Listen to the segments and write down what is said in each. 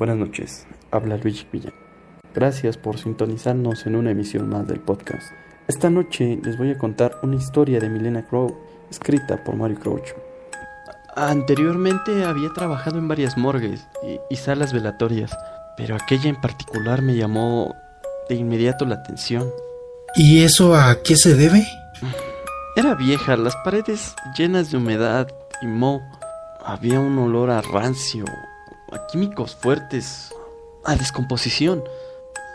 Buenas noches, habla Luigi Villa. Gracias por sintonizarnos en una emisión más del podcast. Esta noche les voy a contar una historia de Milena Crow, escrita por Mario Crouch. Anteriormente había trabajado en varias morgues y, y salas velatorias, pero aquella en particular me llamó de inmediato la atención. ¿Y eso a qué se debe? Era vieja, las paredes llenas de humedad y moho. Había un olor a rancio, a químicos fuertes, a descomposición.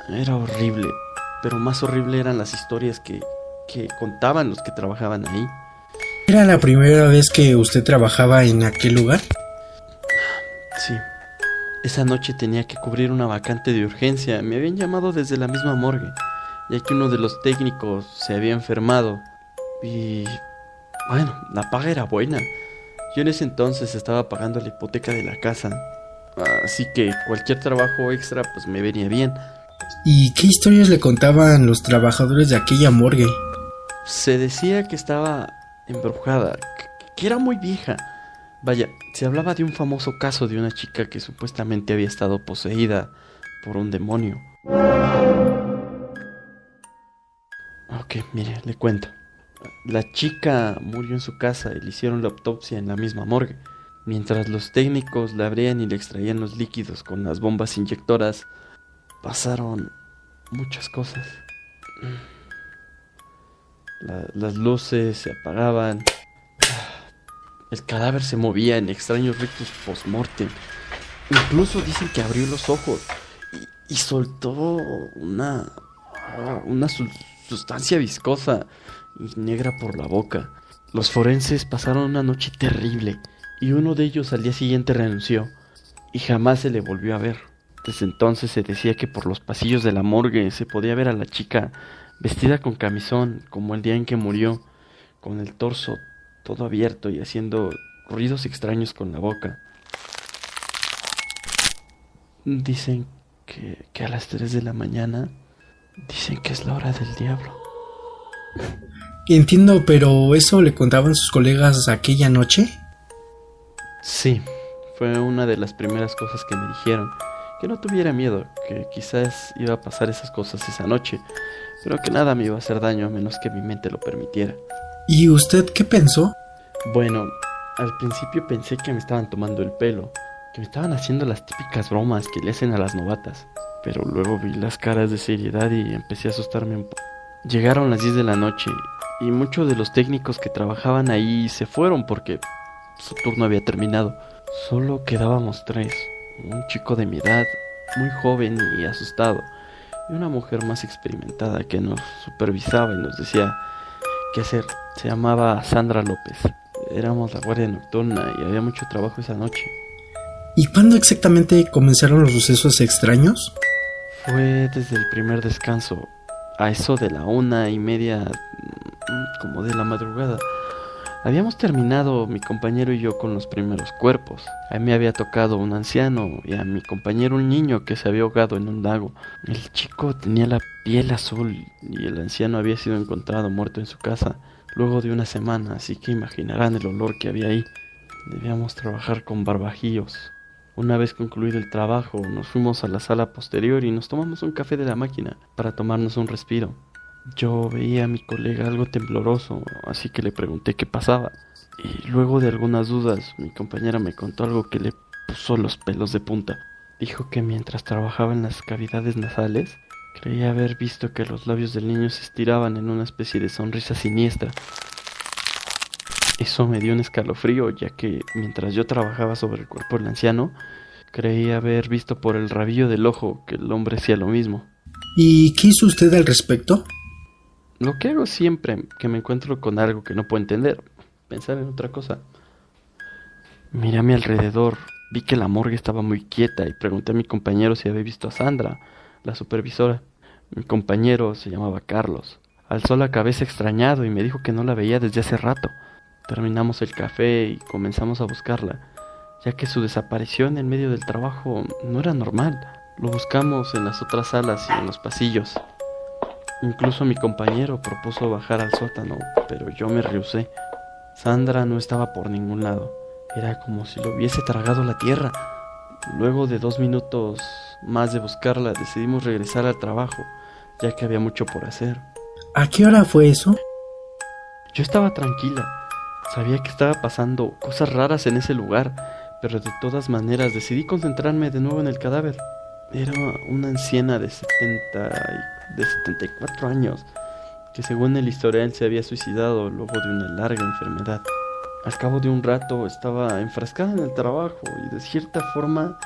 Era horrible, pero más horrible eran las historias que, que contaban los que trabajaban ahí. ¿Era la primera vez que usted trabajaba en aquel lugar? Sí. Esa noche tenía que cubrir una vacante de urgencia. Me habían llamado desde la misma morgue, ya que uno de los técnicos se había enfermado. Y... Bueno, la paga era buena. Yo en ese entonces estaba pagando la hipoteca de la casa. Así que cualquier trabajo extra pues me venía bien. ¿Y qué historias le contaban los trabajadores de aquella morgue? Se decía que estaba embrujada, que era muy vieja. Vaya, se hablaba de un famoso caso de una chica que supuestamente había estado poseída por un demonio. Ok, mire, le cuento. La chica murió en su casa y le hicieron la autopsia en la misma morgue. Mientras los técnicos la abrían y le extraían los líquidos con las bombas inyectoras, pasaron muchas cosas. La, las luces se apagaban. El cadáver se movía en extraños ritos post-mortem. Incluso dicen que abrió los ojos y, y soltó una, una su sustancia viscosa y negra por la boca. Los forenses pasaron una noche terrible y uno de ellos al día siguiente renunció y jamás se le volvió a ver. Desde entonces se decía que por los pasillos de la morgue se podía ver a la chica vestida con camisón como el día en que murió, con el torso todo abierto y haciendo ruidos extraños con la boca. Dicen que, a las 3 de la mañana dicen que es la hora del diablo. Entiendo, pero ¿eso le contaban sus colegas aquella noche? Sí, fue una de las primeras cosas que me dijeron. Que no tuviera miedo, que quizás iba a pasar esas cosas esa noche, pero que nada me iba a hacer daño a menos que mi mente lo permitiera. ¿Y usted qué pensó? Bueno, al principio pensé que me estaban tomando el pelo, que me estaban haciendo las típicas bromas que le hacen a las novatas, pero luego vi las caras de seriedad y empecé a asustarme un poco. Llegaron las 10 de la noche y muchos de los técnicos que trabajaban ahí se fueron porque su turno había terminado. Solo quedábamos tres. Un chico de mi edad, muy joven y asustado, y una mujer más experimentada que nos supervisaba y nos decía qué hacer. Se llamaba Sandra López. Éramos la guardia nocturna y había mucho trabajo esa noche. ¿Y cuándo exactamente comenzaron los sucesos extraños? Fue desde el primer descanso, a eso de la una y media, como de la madrugada. Habíamos terminado mi compañero y yo con los primeros cuerpos. A mí había tocado un anciano y a mi compañero un niño que se había ahogado en un lago. El chico tenía la piel azul y el anciano había sido encontrado muerto en su casa luego de una semana, así que imaginarán el olor que había ahí. Debíamos trabajar con barbajíos. Una vez concluido el trabajo, nos fuimos a la sala posterior y nos tomamos un café de la máquina para tomarnos un respiro. Yo veía a mi colega algo tembloroso, así que le pregunté qué pasaba. Y luego de algunas dudas, mi compañera me contó algo que le puso los pelos de punta. Dijo que mientras trabajaba en las cavidades nasales, creía haber visto que los labios del niño se estiraban en una especie de sonrisa siniestra. Eso me dio un escalofrío, ya que mientras yo trabajaba sobre el cuerpo del anciano, creía haber visto por el rabillo del ojo que el hombre hacía lo mismo. ¿Y qué hizo usted al respecto? Lo que hago siempre que me encuentro con algo que no puedo entender, pensar en otra cosa. Miré a mi alrededor, vi que la morgue estaba muy quieta y pregunté a mi compañero si había visto a Sandra, la supervisora. Mi compañero se llamaba Carlos. Alzó la cabeza extrañado y me dijo que no la veía desde hace rato. Terminamos el café y comenzamos a buscarla, ya que su desaparición en medio del trabajo no era normal. Lo buscamos en las otras salas y en los pasillos. Incluso mi compañero propuso bajar al sótano, pero yo me rehusé. Sandra no estaba por ningún lado. Era como si lo hubiese tragado la tierra. Luego de dos minutos más de buscarla, decidimos regresar al trabajo, ya que había mucho por hacer. ¿A qué hora fue eso? Yo estaba tranquila, sabía que estaba pasando cosas raras en ese lugar, pero de todas maneras decidí concentrarme de nuevo en el cadáver. Era una anciana de 70 y- de 74 años, que según el historial se había suicidado luego de una larga enfermedad. Al cabo de un rato estaba enfrascada en el trabajo y de cierta forma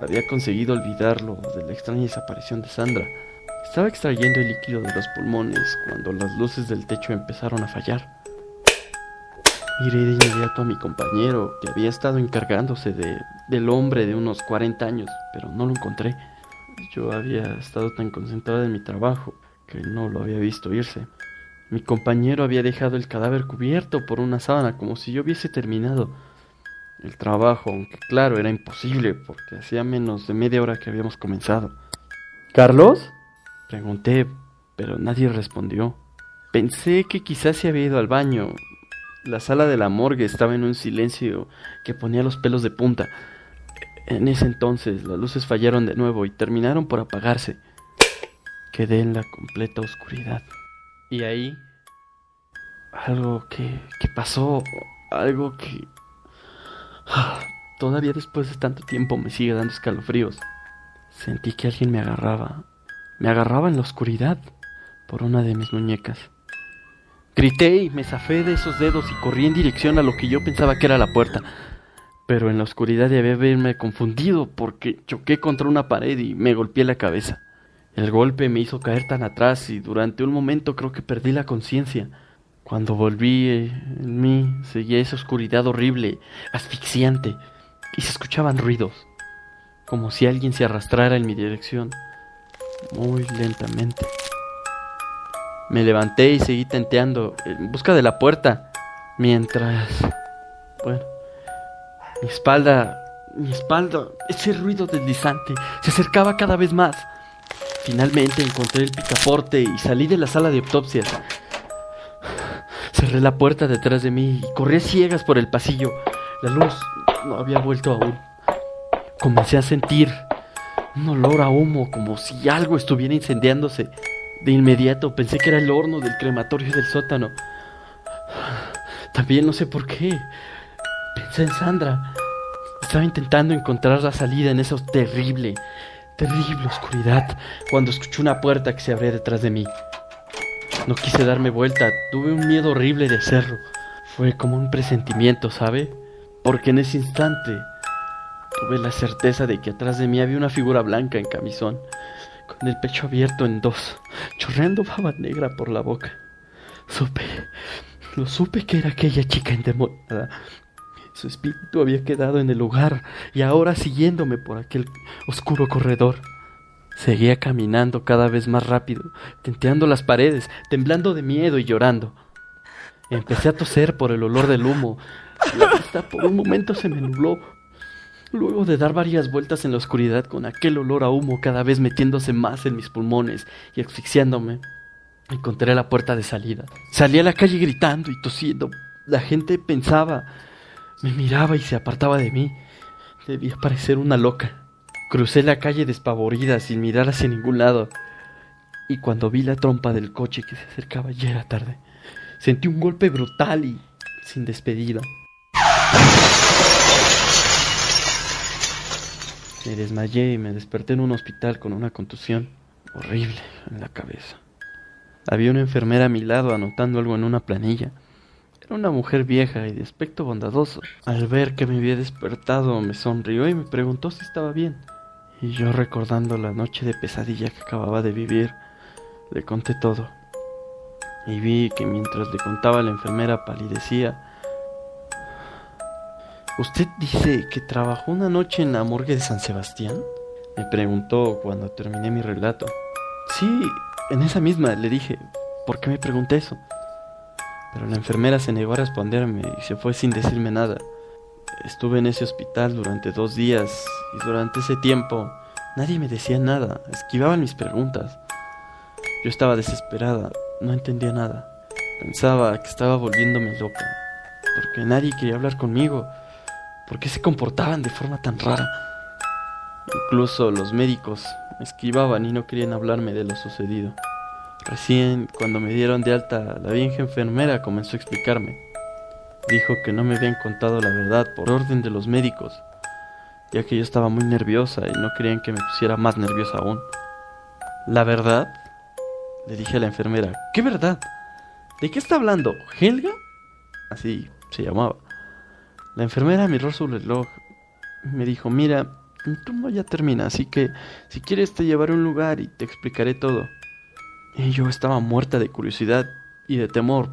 había conseguido olvidarlo de la extraña desaparición de Sandra. Estaba extrayendo el líquido de los pulmones cuando las luces del techo empezaron a fallar. Miré de inmediato a mi compañero, que había estado encargándose de, del hombre de unos 40 años, pero no lo encontré. Yo había estado tan concentrado en mi trabajo que no lo había visto irse. Mi compañero había dejado el cadáver cubierto por una sábana como si yo hubiese terminado el trabajo, aunque claro, era imposible porque hacía menos de media hora que habíamos comenzado. ¿Carlos? Pregunté, pero nadie respondió. Pensé que quizás se había ido al baño. La sala de la morgue estaba en un silencio que ponía los pelos de punta. En ese entonces las luces fallaron de nuevo y terminaron por apagarse. Quedé en la completa oscuridad. Y ahí... Algo que, que pasó, algo que... Ah, Todavía después de tanto tiempo me sigue dando escalofríos. Sentí que alguien me agarraba. Me agarraba en la oscuridad por una de mis muñecas. Grité y me zafé de esos dedos y corrí en dirección a lo que yo pensaba que era la puerta. Pero en la oscuridad debí haberme confundido porque choqué contra una pared y me golpeé la cabeza. El golpe me hizo caer tan atrás y durante un momento creo que perdí la conciencia. Cuando volví eh, en mí seguía esa oscuridad horrible, asfixiante, y se escuchaban ruidos, como si alguien se arrastrara en mi dirección, muy lentamente. Me levanté y seguí tenteando en busca de la puerta, mientras... Bueno, mi espalda, mi espalda, ese ruido deslizante se acercaba cada vez más. Finalmente encontré el picaporte y salí de la sala de autopsias. Cerré la puerta detrás de mí y corrí ciegas por el pasillo. La luz no había vuelto aún. Comencé a sentir un olor a humo, como si algo estuviera incendiándose. De inmediato pensé que era el horno del crematorio del sótano. También no sé por qué. Pensé en Sandra. Estaba intentando encontrar la salida en esa terrible, terrible oscuridad cuando escuché una puerta que se abría detrás de mí. No quise darme vuelta, tuve un miedo horrible de hacerlo. Fue como un presentimiento, ¿sabe? Porque en ese instante tuve la certeza de que atrás de mí había una figura blanca en camisón, con el pecho abierto en dos, chorreando baba negra por la boca. Supe, lo supe que era aquella chica endemoniada. Su espíritu había quedado en el lugar y ahora siguiéndome por aquel oscuro corredor. Seguía caminando cada vez más rápido, tenteando las paredes, temblando de miedo y llorando. Empecé a toser por el olor del humo. La vista por un momento se me nubló. Luego de dar varias vueltas en la oscuridad con aquel olor a humo cada vez metiéndose más en mis pulmones y asfixiándome, encontré la puerta de salida. Salí a la calle gritando y tosiendo. La gente pensaba, me miraba y se apartaba de mí. Debía parecer una loca. Crucé la calle despavorida sin mirar hacia ningún lado. Y cuando vi la trompa del coche que se acercaba ya era tarde. Sentí un golpe brutal y sin despedida. Me desmayé y me desperté en un hospital con una contusión horrible en la cabeza. Había una enfermera a mi lado anotando algo en una planilla. Era una mujer vieja y de aspecto bondadoso. Al ver que me había despertado me sonrió y me preguntó si estaba bien. Y yo recordando la noche de pesadilla que acababa de vivir, le conté todo. Y vi que mientras le contaba la enfermera palidecía. ¿Usted dice que trabajó una noche en la morgue de San Sebastián? Me preguntó cuando terminé mi relato. Sí, en esa misma le dije, ¿por qué me pregunté eso? Pero la enfermera se negó a responderme y se fue sin decirme nada. Estuve en ese hospital durante dos días y durante ese tiempo nadie me decía nada, esquivaban mis preguntas. Yo estaba desesperada, no entendía nada. Pensaba que estaba volviéndome loca, porque nadie quería hablar conmigo. ¿Por qué se comportaban de forma tan rara? Incluso los médicos me esquivaban y no querían hablarme de lo sucedido. Recién, cuando me dieron de alta, la vieja enfermera comenzó a explicarme. Dijo que no me habían contado la verdad por orden de los médicos, ya que yo estaba muy nerviosa y no querían que me pusiera más nerviosa aún. ¿La verdad? Le dije a la enfermera. ¿Qué verdad? ¿De qué está hablando? ¿Helga? Así se llamaba. La enfermera miró su reloj me dijo, mira, tu turno ya termina, así que si quieres te llevaré a un lugar y te explicaré todo. Y yo estaba muerta de curiosidad y de temor,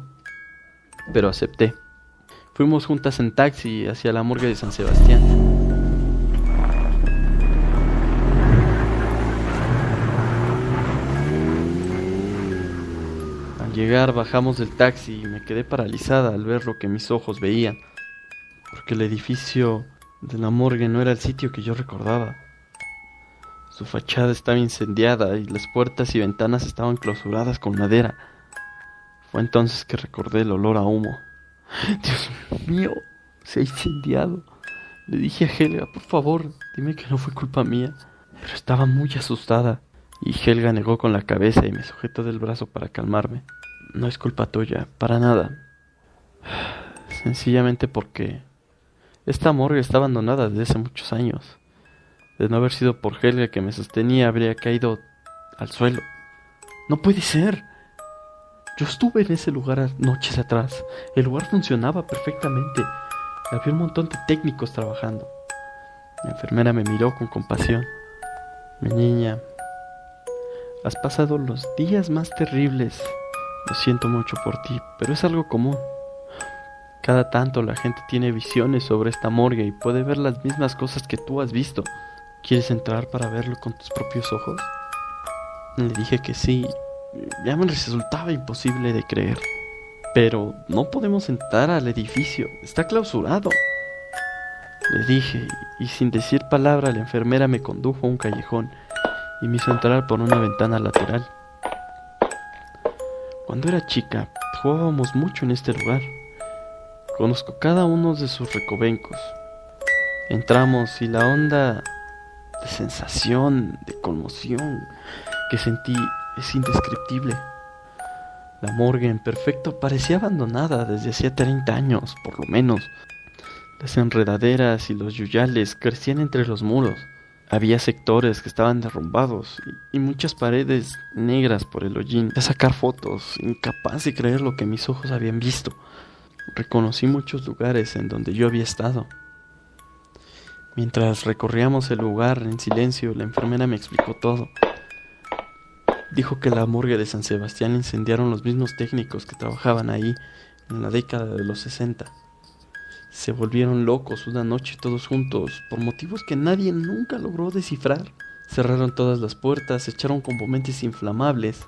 pero acepté. Fuimos juntas en taxi hacia la morgue de San Sebastián. Al llegar bajamos del taxi y me quedé paralizada al ver lo que mis ojos veían, porque el edificio de la morgue no era el sitio que yo recordaba. Su fachada estaba incendiada y las puertas y ventanas estaban clausuradas con madera. Fue entonces que recordé el olor a humo. Dios mío, se ha incendiado. Le dije a Helga, por favor, dime que no fue culpa mía. Pero estaba muy asustada. Y Helga negó con la cabeza y me sujetó del brazo para calmarme. No es culpa tuya, para nada. Sencillamente porque esta morgue está abandonada desde hace muchos años. De no haber sido por Helga que me sostenía, habría caído al suelo. No puede ser. Yo estuve en ese lugar noches atrás. El lugar funcionaba perfectamente. Había un montón de técnicos trabajando. La enfermera me miró con compasión. Mi niña, has pasado los días más terribles. Lo siento mucho por ti, pero es algo común. Cada tanto la gente tiene visiones sobre esta morgue y puede ver las mismas cosas que tú has visto. ¿Quieres entrar para verlo con tus propios ojos? Le dije que sí. Ya me resultaba imposible de creer. Pero no podemos entrar al edificio. Está clausurado. Le dije, y sin decir palabra la enfermera me condujo a un callejón y me hizo entrar por una ventana lateral. Cuando era chica, jugábamos mucho en este lugar. Conozco cada uno de sus recovencos. Entramos y la onda de sensación, de conmoción que sentí es indescriptible. La morgue en perfecto parecía abandonada desde hacía 30 años, por lo menos. Las enredaderas y los yuyales crecían entre los muros. Había sectores que estaban derrumbados y, muchas paredes negras por el hollín. De sacar fotos, incapaz de creer lo que mis ojos habían visto. Reconocí muchos lugares en donde yo había estado. Mientras recorríamos el lugar en silencio, la enfermera me explicó todo. Dijo que la morgue de San Sebastián incendiaron los mismos técnicos que trabajaban ahí en la década de los 60. Se volvieron locos una noche todos juntos por motivos que nadie nunca logró descifrar. Cerraron todas las puertas, echaron componentes inflamables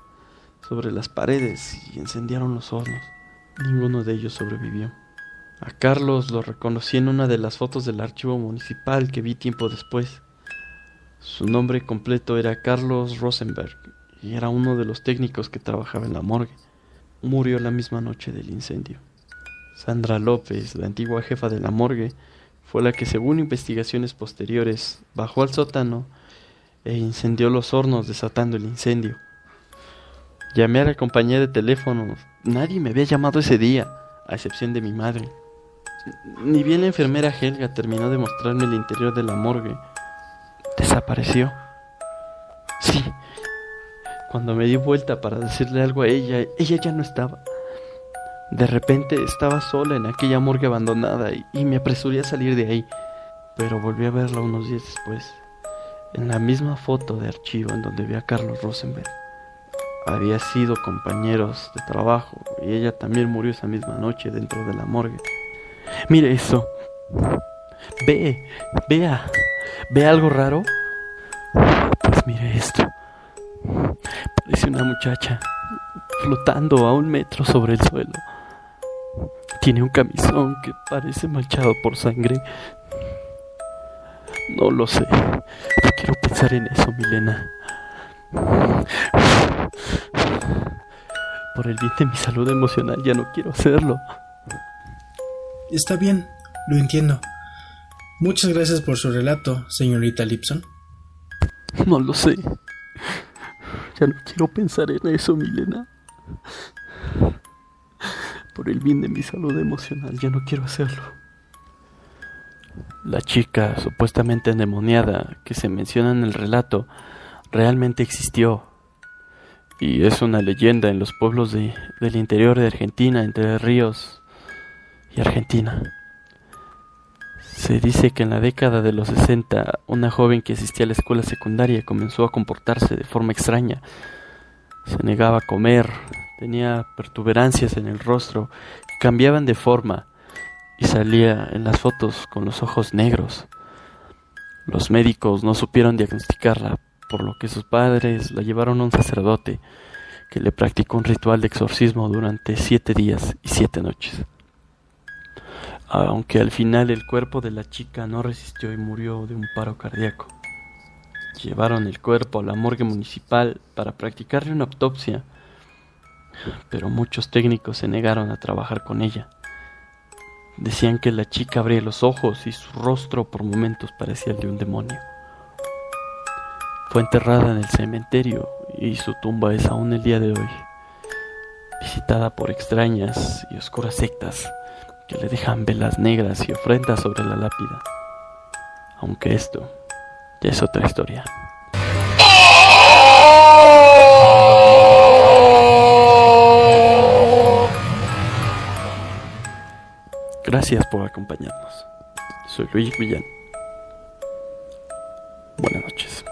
sobre las paredes y incendiaron los hornos. Ninguno de ellos sobrevivió. A Carlos lo reconocí en una de las fotos del archivo municipal que vi tiempo después. Su nombre completo era Carlos Rosenberg y era uno de los técnicos que trabajaba en la morgue. Murió la misma noche del incendio. Sandra López, la antigua jefa de la morgue, fue la que, según investigaciones posteriores, bajó al sótano e incendió los hornos desatando el incendio. Llamé a la compañía de teléfono. Nadie me había llamado ese día, a excepción de mi madre. Ni bien la enfermera Helga terminó de mostrarme el interior de la morgue, desapareció. Sí, cuando me di vuelta para decirle algo a ella, ella ya no estaba. De repente estaba sola en aquella morgue abandonada y, me apresuré a salir de ahí, pero volví a verla unos días después, en la misma foto de archivo en donde vi a Carlos Rosenberg. Había sido compañeros de trabajo y ella también murió esa misma noche dentro de la morgue. Mire eso. Ve, vea, ve algo raro. Pues mire esto. Parece una muchacha flotando a un metro sobre el suelo. Tiene un camisón que parece manchado por sangre. No lo sé. No quiero pensar en eso, Milena. Por el bien de mi salud emocional ya no quiero hacerlo. Está bien, lo entiendo. Muchas gracias por su relato, señorita Lipson. No lo sé. Ya no quiero pensar en eso, Milena. Por el bien de mi salud emocional, ya no quiero hacerlo. La chica supuestamente endemoniada que se menciona en el relato realmente existió y es una leyenda en los pueblos de, del interior de Argentina, entre ríos y Argentina. Se dice que en la década de los 60 una joven que asistía a la escuela secundaria comenzó a comportarse de forma extraña. Se negaba a comer, tenía pertuberancias en el rostro cambiaban de forma y salía en las fotos con los ojos negros. Los médicos no supieron diagnosticarla, por lo que sus padres la llevaron a un sacerdote que le practicó un ritual de exorcismo durante siete días y siete noches. Aunque al final el cuerpo de la chica no resistió y murió de un paro cardíaco. Llevaron el cuerpo a la morgue municipal para practicarle una autopsia, pero muchos técnicos se negaron a trabajar con ella. Decían que la chica abría los ojos y su rostro por momentos parecía el de un demonio. Fue enterrada en el cementerio y su tumba es aún el día de hoy, visitada por extrañas y oscuras sectas que le dejan velas negras y ofrendas sobre la lápida. Aunque esto ya es otra historia. Gracias por acompañarnos. Soy Luis Villán. Buenas noches.